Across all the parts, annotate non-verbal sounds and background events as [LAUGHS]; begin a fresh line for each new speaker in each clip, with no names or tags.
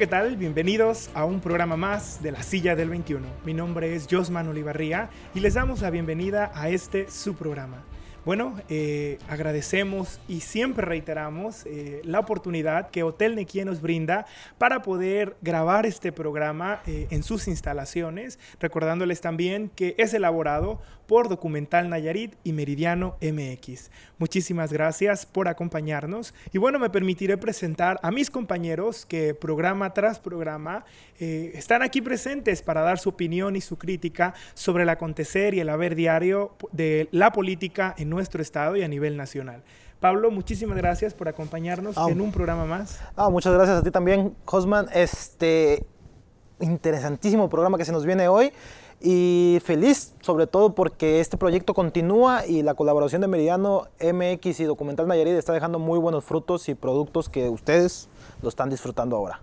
¿qué tal? Bienvenidos a un programa más de la Silla del 21. Mi nombre es Josman Olivarría y les damos la bienvenida a este su programa. Bueno, eh, agradecemos y siempre reiteramos eh, la oportunidad que Hotel Nequia nos brinda para poder grabar este programa eh, en sus instalaciones, recordándoles también que es elaborado por Documental Nayarit y Meridiano MX. Muchísimas gracias por acompañarnos y bueno, me permitiré presentar a mis compañeros que programa tras programa están aquí presentes para dar su opinión y su crítica sobre el acontecer y el haber diario de la política en nuestro estado y a nivel nacional. Pablo, muchísimas gracias por acompañarnos ah, en un programa más.
Ah, muchas gracias a ti también, Cosman. Este interesantísimo programa que se nos viene hoy y feliz sobre todo porque este proyecto continúa y la colaboración de Meridiano MX y Documental Nayarit está dejando muy buenos frutos y productos que ustedes lo están disfrutando ahora.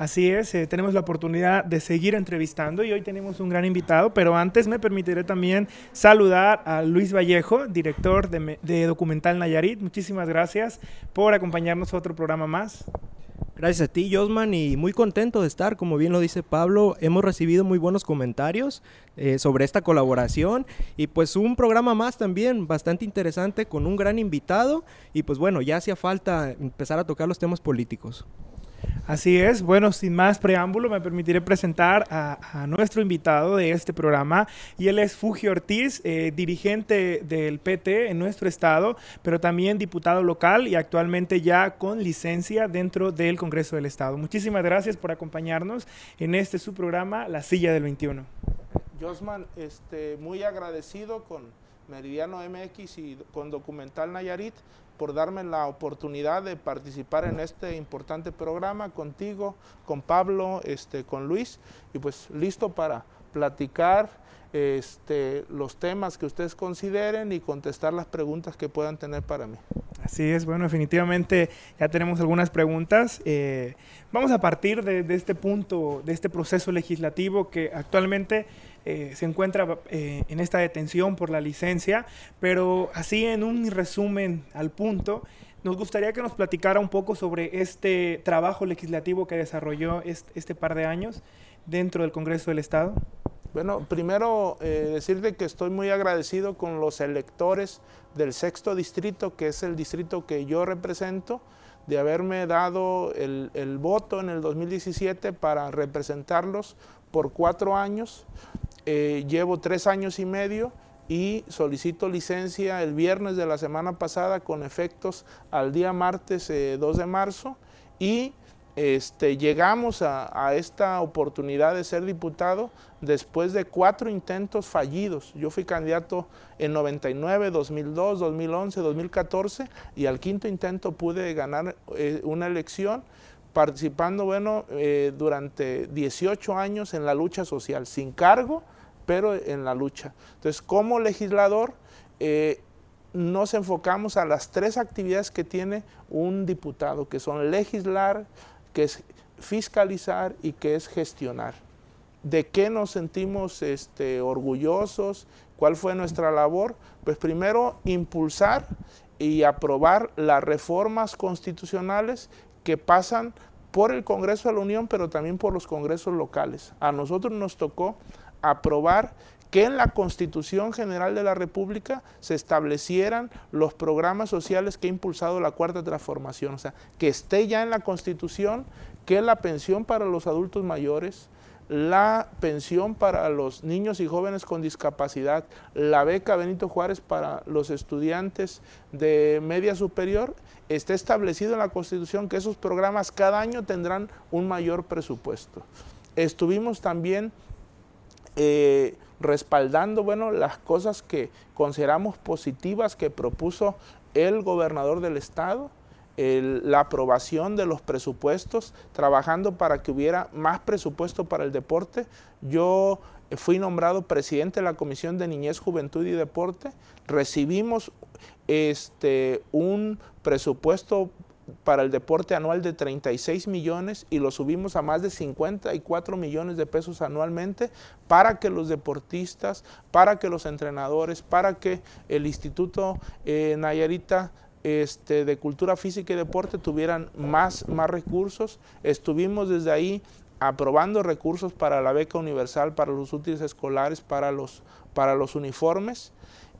Así es, eh, tenemos la oportunidad de seguir entrevistando y hoy tenemos un gran invitado, pero antes me permitiré también saludar a Luis Vallejo, director de, Documental Nayarit. Muchísimas gracias por acompañarnos a otro programa más.
Gracias a ti, Josman, y muy contento de estar. Como bien lo dice Pablo, hemos recibido muy buenos comentarios eh, sobre esta colaboración y pues un programa más también bastante interesante con un gran invitado y pues bueno, ya hacía falta empezar a tocar los temas políticos.
Así es, bueno, sin más preámbulo, me permitiré presentar a, nuestro invitado de este programa y él es Fuji Ortiz, eh, dirigente del PT en nuestro estado, pero también diputado local y actualmente ya con licencia dentro del Congreso del Estado. Muchísimas gracias por acompañarnos en este su programa, La Silla del 21.
Josman, este, muy agradecido con Meridiano MX y con Documental Nayarit por darme la oportunidad de participar en este importante programa contigo, con Pablo, este, con Luis, y pues listo para platicar este, los temas que ustedes consideren y contestar las preguntas que puedan tener para mí.
Así es, bueno, definitivamente ya tenemos algunas preguntas. Eh, vamos a partir de, de, este punto, de este proceso legislativo que actualmente eh, se encuentra eh, en esta detención por la licencia, pero así en un resumen al punto, nos gustaría que nos platicara un poco sobre este trabajo legislativo que desarrolló este, par de años dentro del Congreso del Estado.
Bueno, primero eh, decirte que estoy muy agradecido con los electores del sexto distrito, que es el distrito que yo represento, de haberme dado el, el voto en el 2017 para representarlos por cuatro años. Eh, llevo tres años y medio y solicito licencia el viernes de la semana pasada con efectos al día martes 2 eh, de marzo y este, llegamos a, esta oportunidad de ser diputado después de cuatro intentos fallidos. Yo fui candidato en 99, 2002, 2011, 2014 y al quinto intento pude ganar eh, una elección participando, bueno, eh, durante 18 años en la lucha social, sin cargo, pero en la lucha. Entonces, como legislador, eh, nos enfocamos a las tres actividades que tiene un diputado, que son legislar, que es fiscalizar y que es gestionar. ¿De qué nos sentimos este, orgullosos? ¿Cuál fue nuestra labor? Pues primero, impulsar y aprobar las reformas constitucionales que pasan por el Congreso de la Unión, pero también por los congresos locales. A nosotros nos tocó aprobar que en la Constitución General de la República se establecieran los programas sociales que ha impulsado la Cuarta Transformación, o sea, que esté ya en la Constitución que la pensión para los adultos mayores, la pensión para los niños y jóvenes con discapacidad, la beca Benito Juárez para los estudiantes de media superior, está establecido en la Constitución que esos programas cada año tendrán un mayor presupuesto. Estuvimos también eh, respaldando bueno, las cosas que consideramos positivas que propuso el gobernador del estado, la aprobación de los presupuestos, trabajando para que hubiera más presupuesto para el deporte. Yo fui nombrado presidente de la Comisión de Niñez, Juventud y Deporte. Recibimos este, un presupuesto para el deporte anual de 36 millones y lo subimos a más de 54 millones de pesos anualmente para que los deportistas, para que los entrenadores, para que el Instituto eh, Nayarita este, de cultura física y deporte tuvieran más, más recursos. Estuvimos desde ahí aprobando recursos para la beca universal, para los útiles escolares, para los, para los uniformes.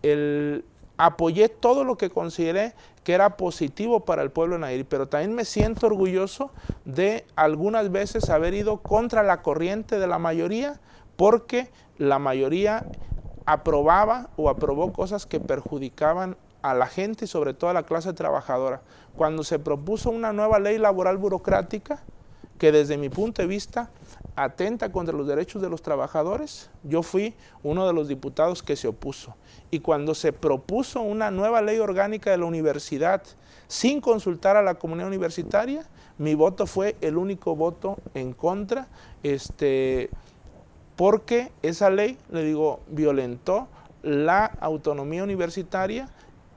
El, apoyé todo lo que consideré que era positivo para el pueblo de Nayarit, pero también me siento orgulloso de algunas veces haber ido contra la corriente de la mayoría, porque la mayoría aprobaba o aprobó cosas que perjudicaban a la gente y sobre todo a la clase trabajadora. Cuando se propuso una nueva ley laboral burocrática, que desde mi punto de vista atenta contra los derechos de los trabajadores, yo fui uno de los diputados que se opuso. Y cuando se propuso una nueva ley orgánica de la universidad sin consultar a la comunidad universitaria, mi voto fue el único voto en contra, este, porque esa ley, le digo, violentó la autonomía universitaria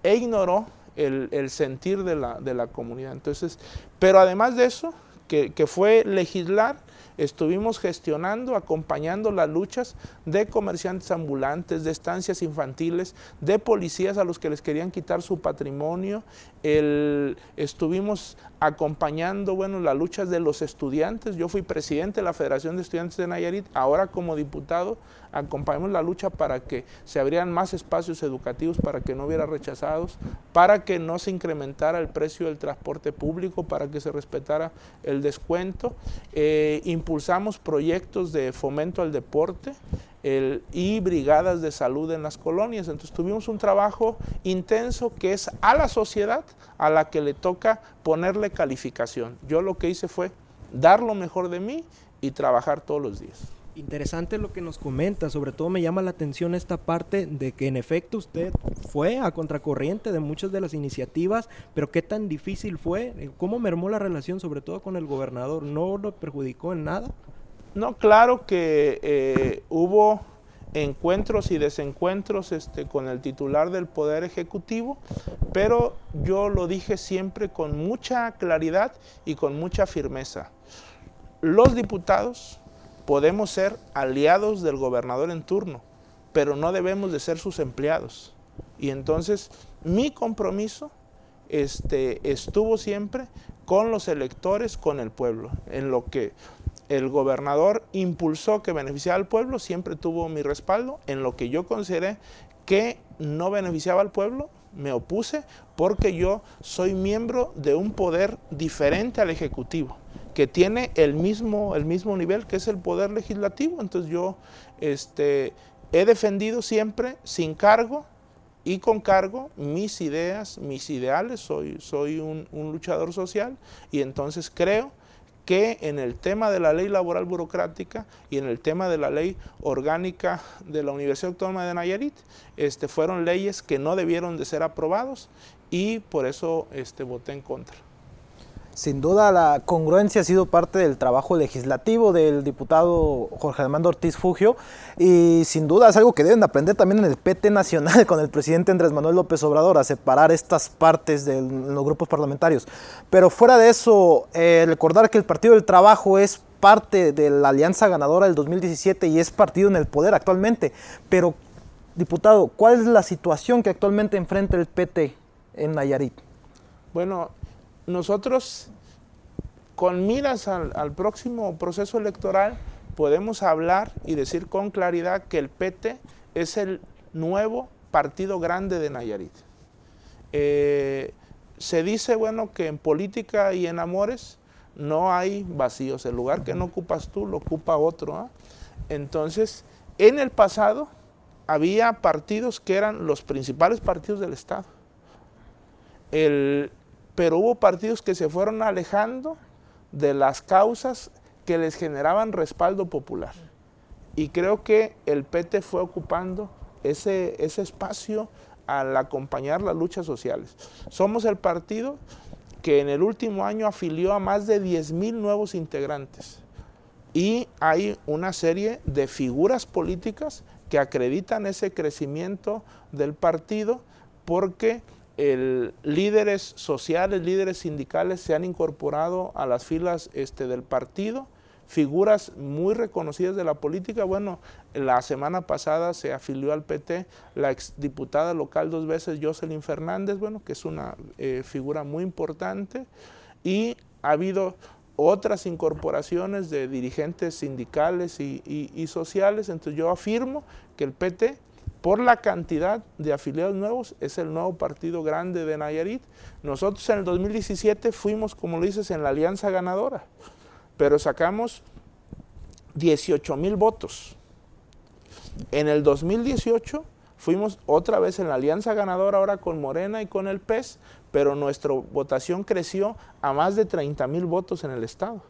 e ignoró el, sentir de la, comunidad. Entonces, pero además de eso, que, fue legislar, estuvimos gestionando, acompañando las luchas de comerciantes ambulantes, de estancias infantiles, de policías a los que les querían quitar su patrimonio. estuvimos acompañando, bueno, las luchas de los estudiantes. Yo fui presidente de la Federación de Estudiantes de Nayarit, ahora como diputado acompañamos la lucha para que se abrieran más espacios educativos, para que no hubiera rechazados, para que no se incrementara el precio del transporte público, para que se respetara el descuento. Eh, impulsamos proyectos de fomento al deporte y brigadas de salud en las colonias. Entonces tuvimos un trabajo intenso que es a la sociedad a la que le toca ponerle calificación. Yo lo que hice fue dar lo mejor de mí y trabajar todos los días.
Interesante lo que nos comenta, sobre todo me llama la atención esta parte de que en efecto usted fue a contracorriente de muchas de las iniciativas, pero qué tan difícil fue, cómo mermó la relación sobre todo con el gobernador, ¿no lo perjudicó en nada?
No, claro que eh, hubo encuentros y desencuentros este, con el titular del Poder Ejecutivo, pero yo lo dije siempre con mucha claridad y con mucha firmeza. Los diputados podemos ser aliados del gobernador en turno, pero no debemos de ser sus empleados. Y entonces mi compromiso este, estuvo siempre con los electores, con el pueblo, en lo que el gobernador impulsó que beneficiara al pueblo, siempre tuvo mi respaldo, en lo que yo consideré que no beneficiaba al pueblo, me opuse porque yo soy miembro de un poder diferente al ejecutivo que tiene el mismo, el mismo nivel que es el poder legislativo. Entonces yo este, he defendido siempre sin cargo y con cargo mis ideas, mis ideales, soy, soy un, luchador social y entonces creo que en el tema de la ley laboral burocrática y en el tema de la ley orgánica de la Universidad Autónoma de Nayarit, este, fueron leyes que no debieron de ser aprobados y por eso este, voté en contra.
Sin duda la congruencia ha sido parte del trabajo legislativo del diputado Jorge Armando Ortiz Fugio y sin duda es algo que deben aprender también en el PT nacional [LAUGHS] con el presidente Andrés Manuel López Obrador a separar estas partes de los grupos parlamentarios. Pero fuera de eso, eh, recordar que el Partido del Trabajo es parte de la alianza ganadora del 2017 y es partido en el poder actualmente. Pero, diputado, ¿cuál es la situación que actualmente enfrenta el PT en Nayarit?
Bueno, nosotros con miras al, próximo proceso electoral podemos hablar y decir con claridad que el PT es el nuevo partido grande de Nayarit. Eh, se dice, bueno, que en política y en amores no hay vacíos. El lugar que no ocupas tú lo ocupa otro. ¿ah? Entonces, en el pasado había partidos que eran los principales partidos del Estado. El, pero hubo partidos que se fueron alejando de las causas que les generaban respaldo popular. Y creo que el PT fue ocupando ese, ese espacio al acompañar las luchas sociales. Somos el partido que en el último año afilió a más de 10 mil nuevos integrantes. Y hay una serie de figuras políticas que acreditan ese crecimiento del partido porque el, líderes sociales, líderes sindicales se han incorporado a las filas este, del partido, figuras muy reconocidas de la política. Bueno, la semana pasada se afilió al PT la exdiputada local dos veces, Jocelyn Fernández, bueno, que es una eh, figura muy importante. Y ha habido otras incorporaciones de dirigentes sindicales y, sociales. Entonces yo afirmo que el PT, por la cantidad de afiliados nuevos, es el nuevo partido grande de Nayarit. Nosotros en el 2017 fuimos, como lo dices, en la alianza ganadora, pero sacamos 18 mil votos. En el 2018 fuimos otra vez en la alianza ganadora ahora con Morena y con el PES, pero nuestra votación creció a más de 30 mil votos en el Estado.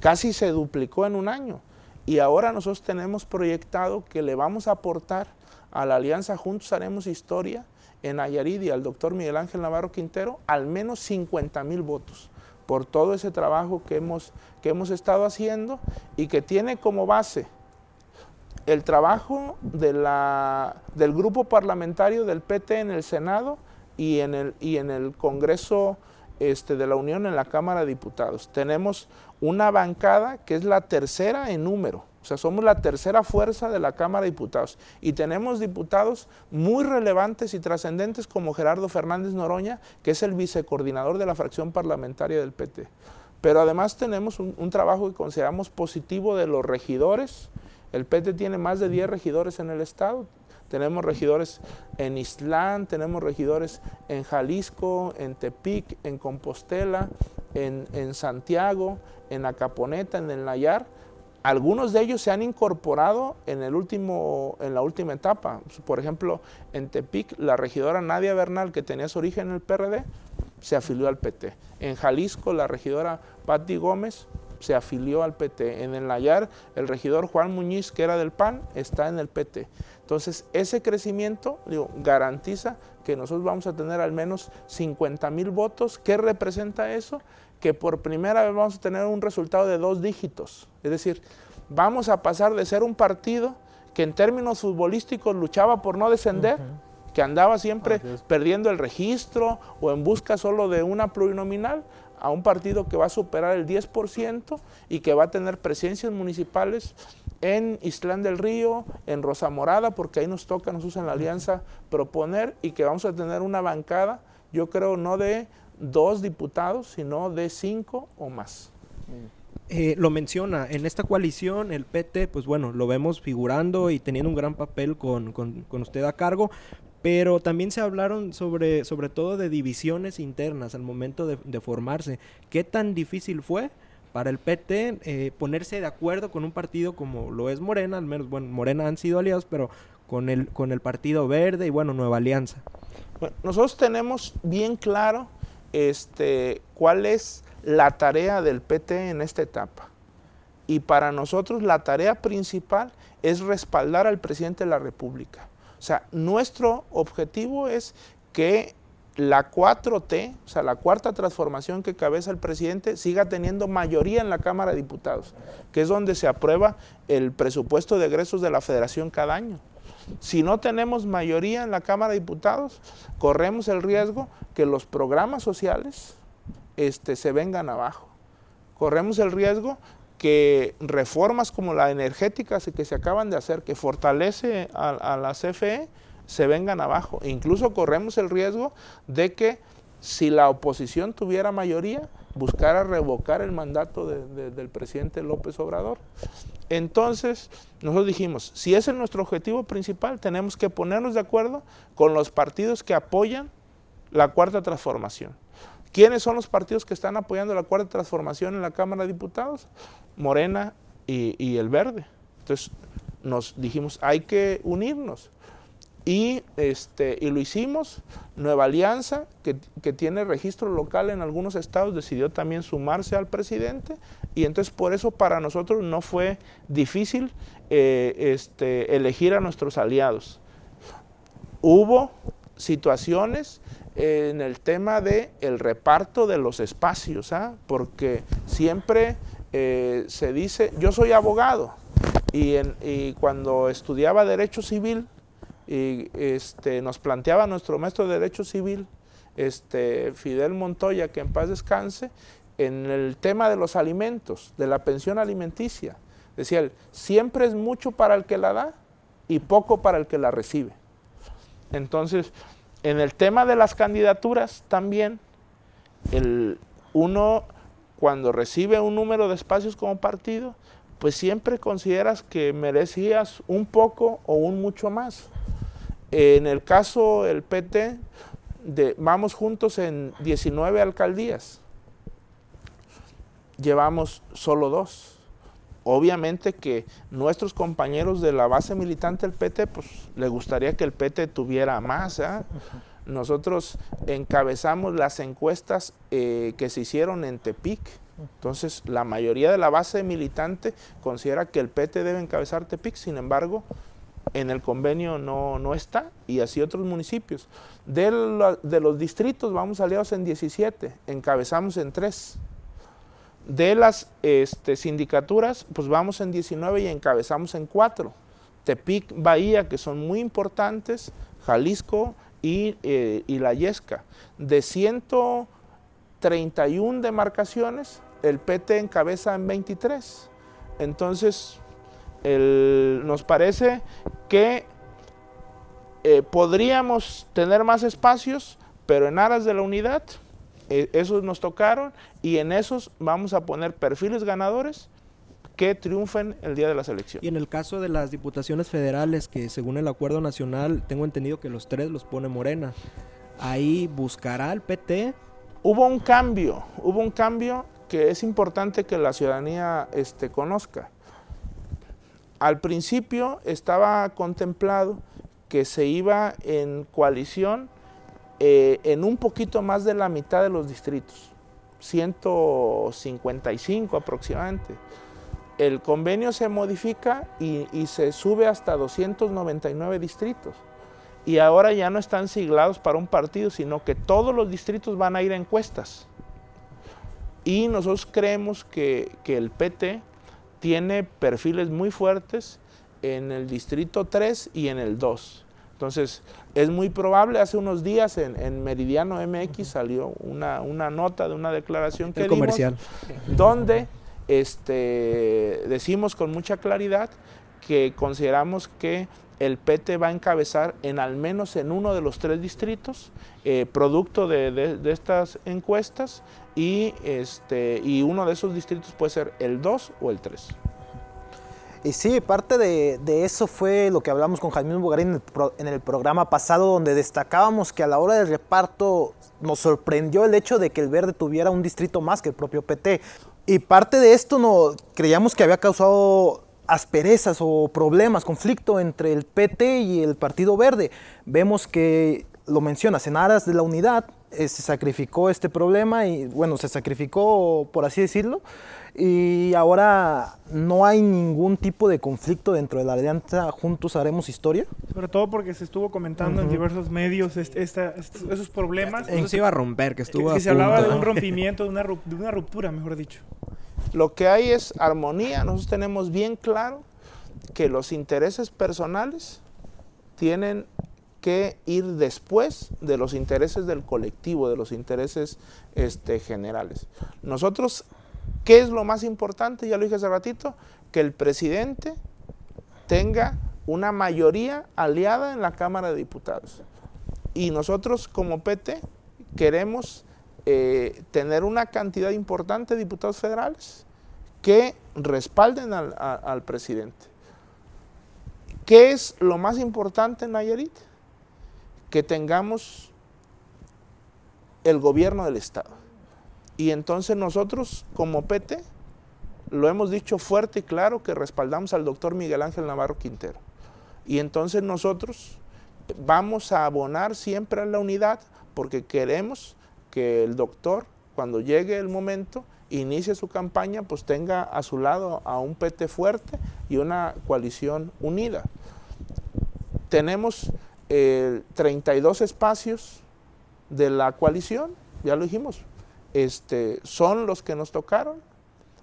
Casi se duplicó en un año. Y ahora nosotros tenemos proyectado que le vamos a aportar a la alianza Juntos Haremos Historia en Nayarit y al doctor Miguel Ángel Navarro Quintero al menos 50 mil votos por todo ese trabajo que hemos, que hemos estado haciendo y que tiene como base el trabajo de la, del grupo parlamentario del PT en el Senado y en el, y en el Congreso este, de la Unión, en la Cámara de Diputados. Tenemos una bancada que es la tercera en número, o sea, somos la tercera fuerza de la Cámara de Diputados. Y tenemos diputados muy relevantes y trascendentes como Gerardo Fernández Noroña, que es el vicecoordinador de la fracción parlamentaria del PT. Pero además tenemos un, trabajo que consideramos positivo de los regidores. El PT tiene más de 10 regidores en el Estado, tenemos regidores en Islán, tenemos regidores en Jalisco, en Tepic, en Compostela, en, Santiago, en Acaponeta, en el Nayar. Algunos de ellos se han incorporado en, el último, en la última etapa. Por ejemplo, en Tepic, la regidora Nadia Bernal, que tenía su origen en el PRD, se afilió al PT. En Jalisco, la regidora Patti Gómez se afilió al PT. En el Nayar, el regidor Juan Muñiz, que era del PAN, está en el PT. Entonces, ese crecimiento garantiza que nosotros vamos a tener al menos 50 mil votos. ¿Qué representa eso? Que por primera vez vamos a tener un resultado de dos dígitos. Es decir, vamos a pasar de ser un partido que en términos futbolísticos luchaba por no descender, que andaba siempre perdiendo el registro o en busca solo de una plurinominal, a un partido que va a superar el 10% y que va a tener presencias municipales en Islán del Río, en Rosa Morada, porque ahí nos toca, nos en la alianza proponer y que vamos a tener una bancada, yo creo, no de dos diputados, sino de cinco o más.
Eh, lo menciona, en esta coalición el PT, pues bueno, lo vemos figurando y teniendo un gran papel con, usted a cargo, pero también se hablaron sobre, sobre todo de divisiones internas al momento de, de formarse. ¿Qué tan difícil fue? para el PT eh, ponerse de acuerdo con un partido como lo es Morena, al menos, bueno, Morena han sido aliados, pero con el, con el Partido Verde y bueno, Nueva Alianza.
Bueno, nosotros tenemos bien claro este, cuál es la tarea del PT en esta etapa. Y para nosotros la tarea principal es respaldar al presidente de la República. O sea, nuestro objetivo es que la 4T, o sea, la cuarta transformación que cabeza el presidente, siga teniendo mayoría en la Cámara de Diputados, que es donde se aprueba el presupuesto de egresos de la Federación cada año. Si no tenemos mayoría en la Cámara de Diputados, corremos el riesgo que los programas sociales este, se vengan abajo. Corremos el riesgo que reformas como la energética que se acaban de hacer, que fortalece a, a la CFE, se vengan abajo. incluso corremos el riesgo de que si la oposición tuviera mayoría, buscara revocar el mandato del presidente López Obrador. Entonces, nosotros dijimos, si ese es nuestro objetivo principal, tenemos que ponernos de acuerdo con los partidos que apoyan la cuarta transformación. ¿Quiénes son los partidos que están apoyando la cuarta transformación en la Cámara de Diputados? Morena y, y el Verde. Entonces, nos dijimos, hay que unirnos. Y, este, y lo hicimos. Nueva Alianza, que, que, tiene registro local en algunos estados, decidió también sumarse al presidente. Y entonces por eso para nosotros no fue difícil eh, este, elegir a nuestros aliados. Hubo situaciones en el tema del el reparto de los espacios, ¿ah? porque siempre eh, se dice, yo soy abogado, y cuando estudiaba Derecho Civil, y este, nos planteaba nuestro maestro de Derecho Civil, este, Fidel Montoya, que en paz descanse, en el tema de los alimentos, de la pensión alimenticia. Decía él, siempre es mucho para el que la da y poco para el que la recibe. Entonces, en el tema de las candidaturas también, el, uno cuando recibe un número de espacios como partido, pues siempre consideras que merecías un poco o un mucho más. En el caso del PT, vamos juntos en 19 alcaldías, llevamos solo dos. Obviamente que nuestros compañeros de la base militante del PT, pues le gustaría que el PT tuviera más. ¿ah? Nosotros encabezamos las encuestas eh, que se hicieron en Tepic. Entonces, la mayoría de la base militante considera que el PT debe encabezar Tepic, sin embargo, en el convenio no, no está, y así otros municipios. De, de los distritos vamos aliados en 17, encabezamos en 3. De las este, sindicaturas, pues vamos en 19 y encabezamos en 4. Tepic, Bahía, que son muy importantes, Jalisco, eh, y, la Yesca. De 131 demarcaciones, el PT encabeza en 23. Entonces, nos parece que eh, podríamos tener más espacios, pero en aras de la unidad, eh, esos nos tocaron y en esos vamos a poner perfiles ganadores que triunfen el día de las elecciones.
Y en el caso de las diputaciones federales, que según el acuerdo nacional, tengo entendido que los tres los pone Morena, ahí buscará el PT.
Hubo un cambio, hubo un cambio que es importante que la ciudadanía este, conozca. Al principio estaba contemplado que se iba en coalición eh, en un poquito más de la mitad de los distritos, 155 aproximadamente el convenio se modifica y, se sube hasta 299 distritos. Y ahora ya no están siglados para un partido, sino que todos los distritos van a ir a encuestas. Y nosotros creemos que, el PT tiene perfiles muy fuertes en el distrito 3 y en el 2. Entonces, es muy probable, hace unos días en, Meridiano MX salió una, nota de una declaración que dimos,
comercial.
donde este, decimos con mucha claridad que consideramos que el PT va a encabezar en al menos en uno de los tres distritos, eh, producto de, estas encuestas, y, este, y uno de esos distritos puede ser el 2 o el 3.
Y sí, parte de, eso fue lo que hablamos con Jaime Bugarín en el, en el, programa pasado, donde destacábamos que a la hora del reparto nos sorprendió el hecho de que el verde tuviera un distrito más que el propio PT. Y parte de esto no, creíamos que había causado asperezas o problemas, conflicto entre el PT y el Partido Verde. Vemos que, lo mencionas, en aras de la unidad eh, se sacrificó este problema y, bueno, se sacrificó, por así decirlo, y ahora no hay ningún tipo de conflicto dentro de la alianza Juntos Haremos Historia.
Sobre todo porque se estuvo comentando en diversos medios esos problemas.
Eso se iba a romper, que estuvo
que, se hablaba de un rompimiento, de una, de una ruptura, mejor dicho.
Lo que hay es armonía. Nosotros tenemos bien claro que los intereses personales tienen que ir después de los intereses del colectivo, de los intereses este, generales. Nosotros ¿Qué es lo más importante? Ya lo dije hace ratito, que el presidente tenga una mayoría aliada en la Cámara de Diputados. Y nosotros como PT queremos eh, tener una cantidad importante de diputados federales que respalden al, al presidente. ¿Qué es lo más importante en Nayarit? Que tengamos el gobierno del Estado. Y entonces nosotros como PT lo hemos dicho fuerte y claro que respaldamos al doctor Miguel Ángel Navarro Quintero. Y entonces nosotros vamos a abonar siempre a la unidad porque queremos que el doctor, cuando llegue el momento, inicie su campaña, pues tenga a su lado a un PT fuerte y una coalición unida. Tenemos 32 eh, espacios de la coalición, ya lo dijimos, este, son los que nos tocaron.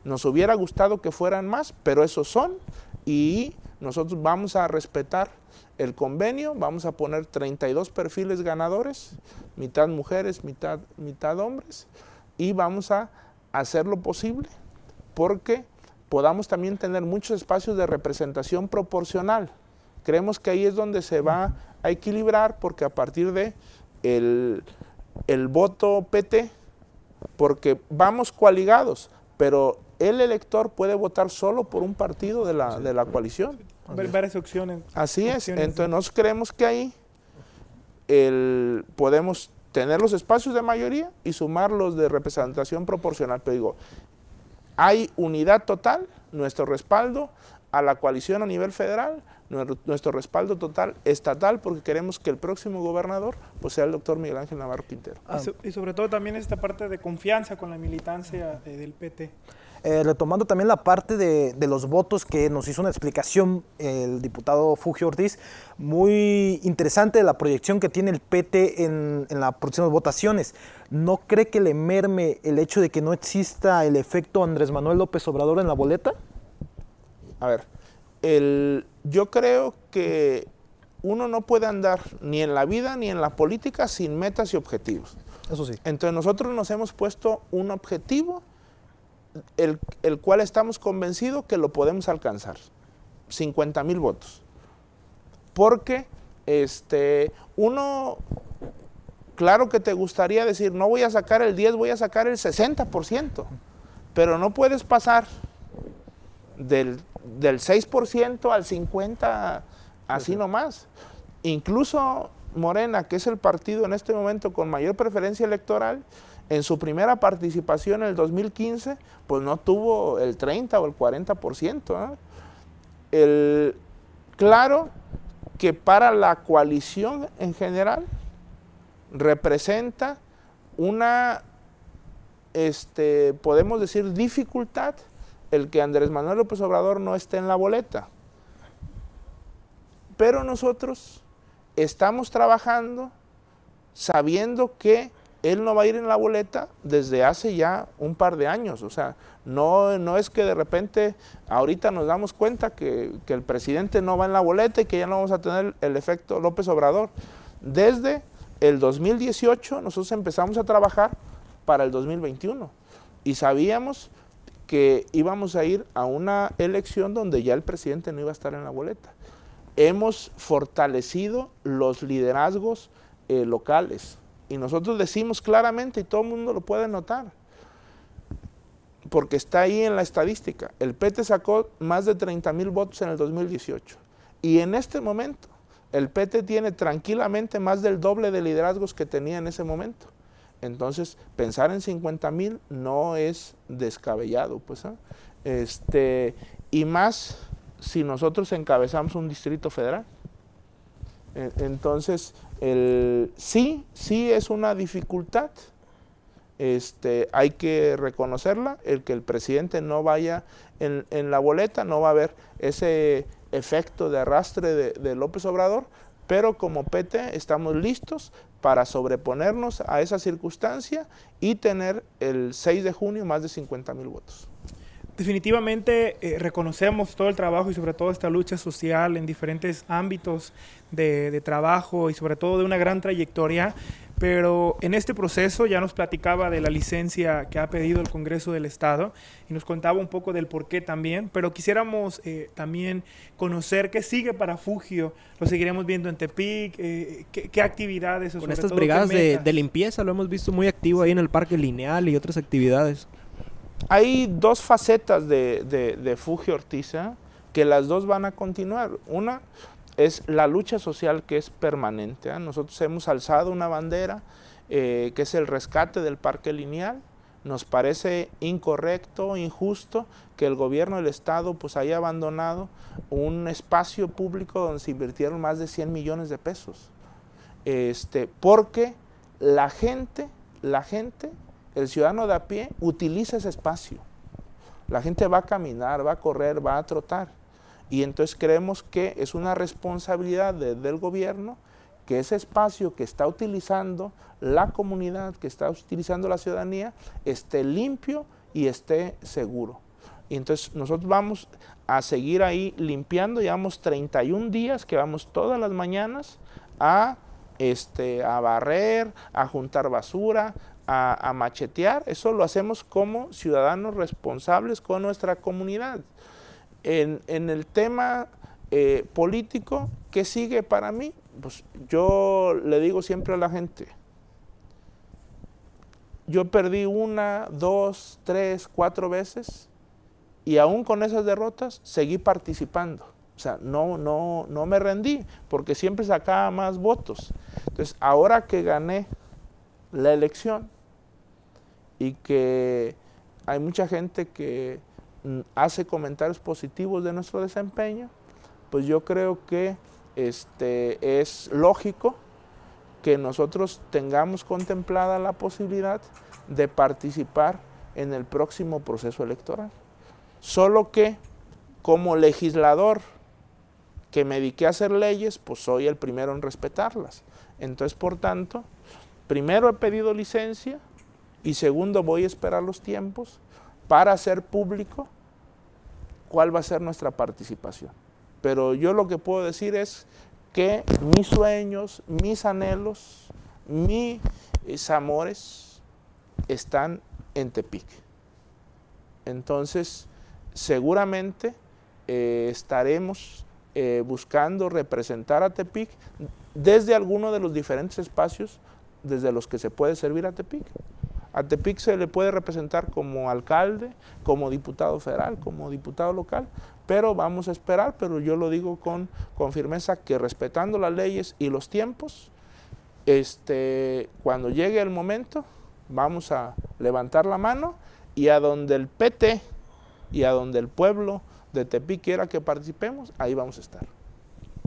Nos hubiera gustado que fueran más, pero esos son y nosotros vamos a respetar el convenio, vamos a poner 32 perfiles ganadores, mitad mujeres, mitad, mitad hombres, y vamos a hacer lo posible porque podamos también tener muchos espacios de representación proporcional. Creemos que ahí es donde se va a equilibrar porque a partir de el, el voto PT, porque vamos coaligados, pero el elector puede votar solo por un partido de la, de la coalición.
Ver- varias opciones.
Así es,
opciones.
entonces nosotros creemos que ahí el- podemos tener los espacios de mayoría y sumar los de representación proporcional. Pero digo, hay unidad total, nuestro respaldo a la coalición a nivel federal, nuestro, respaldo total estatal, porque queremos que el próximo gobernador pues, sea el doctor Miguel Ángel Navarro Quintero.
Y, so- y sobre todo también esta parte de confianza con la militancia eh, del PT.
Eh, retomando también la parte de, de los votos que nos hizo una explicación el diputado Fugio Ortiz, muy interesante la proyección que tiene el PT en, en las próximas votaciones. ¿No cree que le merme el hecho de que no exista el efecto Andrés Manuel López Obrador en la boleta?
A ver, el- yo creo que uno no puede andar ni en la vida ni en la política sin metas y objetivos.
Eso sí.
Entonces nosotros nos hemos puesto un objetivo, el, el cual estamos convencidos que lo podemos alcanzar. 50 mil votos. Porque este, uno, claro que te gustaría decir, no voy a sacar el 10, voy a sacar el 60%, pero no puedes pasar del, del 6% al 50% así nomás. Incluso Morena, que es el partido en este momento con mayor preferencia electoral, en su primera participación en el 2015, pues no tuvo el 30 o el 40%. ¿ah? El, claro que para la coalición en general representa una, este, podemos decir, dificultad el que Andrés Manuel López Obrador no esté en la boleta. Pero nosotros estamos trabajando sabiendo que él no va a ir en la boleta desde hace ya un par de años. O sea, no, no es que de repente ahorita nos damos cuenta que, que el presidente no va en la boleta y que ya no vamos a tener el efecto López Obrador. Desde el 2018 nosotros empezamos a trabajar para el 2021 y sabíamos que íbamos a ir a una elección donde ya el presidente no iba a estar en la boleta. Hemos fortalecido los liderazgos eh, locales y nosotros decimos claramente y todo el mundo lo puede notar porque está ahí en la estadística. El PT sacó más de 30 mil votos en el 2018 y en este momento el PT tiene tranquilamente más del doble de liderazgos que tenía en ese momento. Entonces, pensar en 50 mil no es descabellado, pues. ¿ah? Este, y más si nosotros encabezamos un distrito federal. E- Entonces, el, sí, sí es una dificultad. Este, hay que reconocerla, el que el presidente no vaya en, la boleta, no va a haber ese efecto de arrastre de López Obrador, pero como PT estamos listos para sobreponernos a esa circunstancia y tener el 6 de junio más de 50 mil votos.
Definitivamente eh, reconocemos todo el trabajo y sobre todo esta lucha social en diferentes ámbitos de, de trabajo y sobre todo de una gran trayectoria, pero en este proceso ya nos platicaba de la licencia que ha pedido el Congreso del Estado y nos contaba un poco del por qué también, pero quisiéramos eh, también conocer qué sigue para Fugio, lo seguiremos viendo en Tepic, eh, qué, qué actividades
Con
sobre
estas
todo,
brigadas de, limpieza lo hemos visto muy activo ahí en el Parque Lineal y otras actividades.
Hay dos facetas de, de, de Fugio Ortiz, ¿eh? que las dos van a continuar. Una es la lucha social que es permanente. ¿eh? Nosotros hemos alzado una bandera eh, que es el rescate del parque lineal. Nos parece incorrecto, injusto que el gobierno del Estado pues, haya abandonado un espacio público donde se invirtieron más de 100 millones de pesos. Este, porque la gente, la gente, el ciudadano de a pie utiliza ese espacio. La gente va a caminar, va a correr, va a trotar. Y entonces creemos que es una responsabilidad de- del gobierno que ese espacio que está utilizando la comunidad, que está utilizando la ciudadanía, esté limpio y esté seguro. Y entonces nosotros vamos a seguir ahí limpiando, llevamos 31 días que vamos todas las mañanas a, este, a barrer, a juntar basura, a, machetear, eso lo hacemos como ciudadanos responsables con nuestra comunidad. En, el tema eh, político, ¿qué sigue para mí? Pues yo le digo siempre a la gente, yo perdí una, dos, tres, cuatro veces y aún con esas derrotas seguí participando. O sea, no, no, no me rendí porque siempre sacaba más votos. Entonces, ahora que gané la elección y que hay mucha gente que hace comentarios positivos de nuestro desempeño, pues yo creo que este, es lógico que nosotros tengamos contemplada la posibilidad de participar en el próximo proceso electoral. Solo que como legislador que me dediqué a hacer leyes, pues soy el primero en respetarlas. Entonces, por tanto, primero he pedido licencia y segundo voy a esperar los tiempos para hacer público cuál va a ser nuestra participación. Pero yo lo que puedo decir es que mis sueños, mis anhelos, mis amores están en Tepic. Entonces, seguramente eh, estaremos eh, buscando representar a Tepic desde alguno de los diferentes espacios desde los que se puede servir a Tepic. A Tepic se le puede representar como alcalde, como diputado federal, como diputado local, pero vamos a esperar, pero yo lo digo con, firmeza, que respetando las leyes y los tiempos, este, cuando llegue el momento, vamos a levantar la mano y a donde el PT y a donde el pueblo de Tepic quiera que participemos, ahí vamos a estar.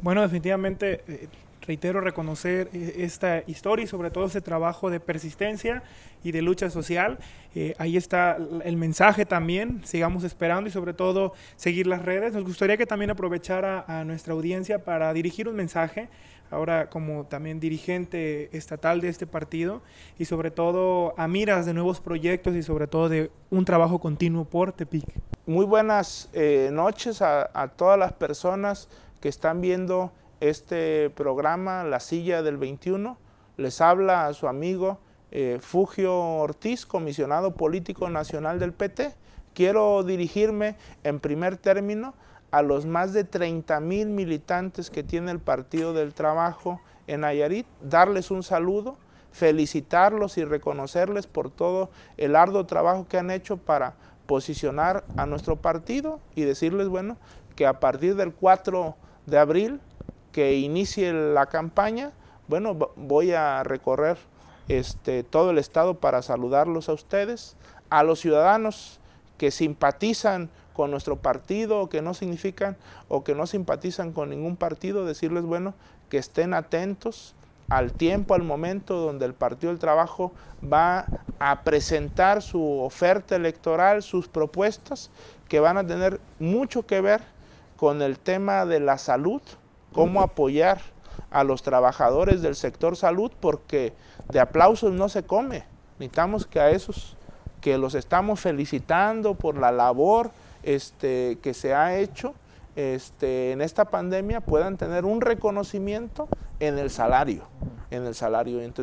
Bueno, definitivamente eh, reitero reconocer eh, esta historia y sobre todo ese trabajo de persistencia y de lucha social. Eh, ahí está el mensaje también, sigamos esperando y sobre todo seguir las redes. Nos gustaría que también aprovechara a nuestra audiencia para dirigir un mensaje ahora como también dirigente estatal de este partido y sobre todo a miras de nuevos proyectos y sobre todo de un trabajo continuo por Tepic.
Muy buenas eh, noches a, todas las personas que están viendo este programa, La Silla del 21. Les habla a su amigo eh, Fugio Ortiz, comisionado político nacional del PT. Quiero dirigirme en primer término a los más de 30 mil militantes que tiene el Partido del Trabajo en Nayarit, darles un saludo, felicitarlos y reconocerles por todo el arduo trabajo que han hecho para posicionar a nuestro partido y decirles, bueno, que a partir del 4 de abril que inicie la campaña, bueno, voy a recorrer este, todo el estado para saludarlos a ustedes, a los ciudadanos que simpatizan con nuestro partido o que no significan o que no simpatizan con ningún partido, decirles, bueno, que estén atentos al tiempo, al momento donde el Partido del Trabajo va a presentar su oferta electoral, sus propuestas, que van a tener mucho que ver con el tema de la salud, cómo apoyar a los trabajadores del sector salud, porque de aplausos no se come. Necesitamos que a esos que los estamos felicitando por la labor este, que se ha hecho este, en esta pandemia puedan tener un reconocimiento en el salario. En el salario. En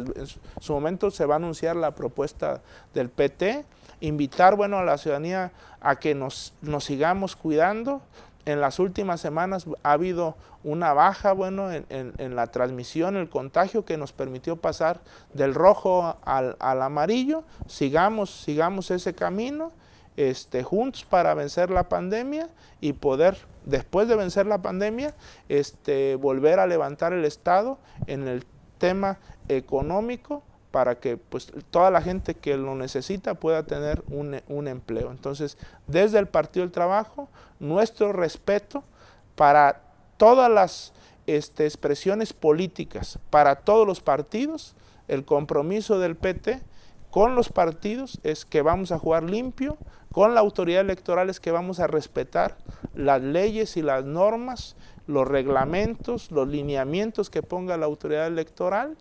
su momento se va a anunciar la propuesta del PT, invitar bueno, a la ciudadanía a que nos, nos sigamos cuidando. En las últimas semanas ha habido una baja bueno, en, en, la transmisión, el contagio que nos permitió pasar del rojo al, al amarillo. Sigamos, sigamos ese camino este, juntos para vencer la pandemia y poder, después de vencer la pandemia, este, volver a levantar el Estado en el tema económico para que pues, toda la gente que lo necesita pueda tener un, un empleo. Entonces, desde el Partido del Trabajo, nuestro respeto para todas las este, expresiones políticas, para todos los partidos, el compromiso del PT con los partidos es que vamos a jugar limpio, con la autoridad electoral es que vamos a respetar las leyes y las normas, los reglamentos, los lineamientos que ponga la autoridad electoral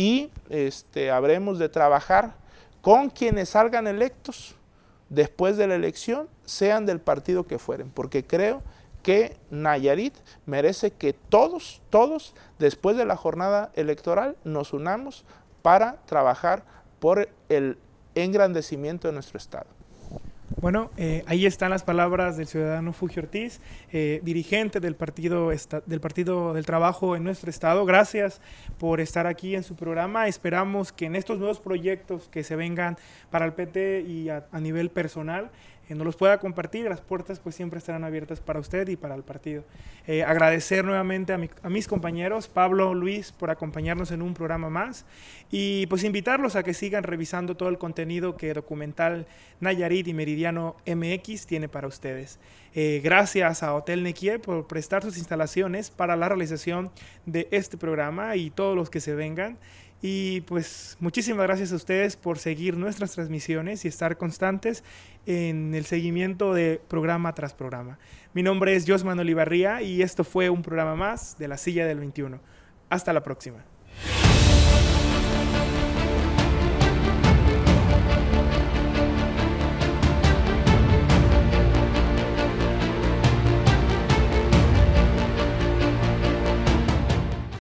y este, habremos de trabajar con quienes salgan electos después de la elección, sean del partido que fueren, porque creo que Nayarit merece que todos, todos, después de la jornada electoral, nos unamos para trabajar por el engrandecimiento de nuestro Estado.
Bueno, eh, ahí están las palabras del ciudadano Fugio Ortiz, eh, dirigente del partido, del partido del Trabajo en nuestro estado. Gracias por estar aquí en su programa. Esperamos que en estos nuevos proyectos que se vengan para el PT y a nivel personal, que nos los pueda compartir. Las puertas pues siempre estarán abiertas para usted y para el partido. Eh, agradecer nuevamente a, mis compañeros, Pablo, Luis, por acompañarnos en un programa más y pues invitarlos a que sigan revisando todo el contenido que Documental Nayarit y Meridiano MX tiene para ustedes. Eh, gracias a Hotel Nequie por prestar sus instalaciones para la realización de este programa y todos los que se vengan. Y pues muchísimas gracias a ustedes por seguir nuestras transmisiones y estar constantes en el seguimiento de programa tras programa. Mi nombre es Josman Olivarría y esto fue un programa más de la Silla del 21. Hasta la próxima.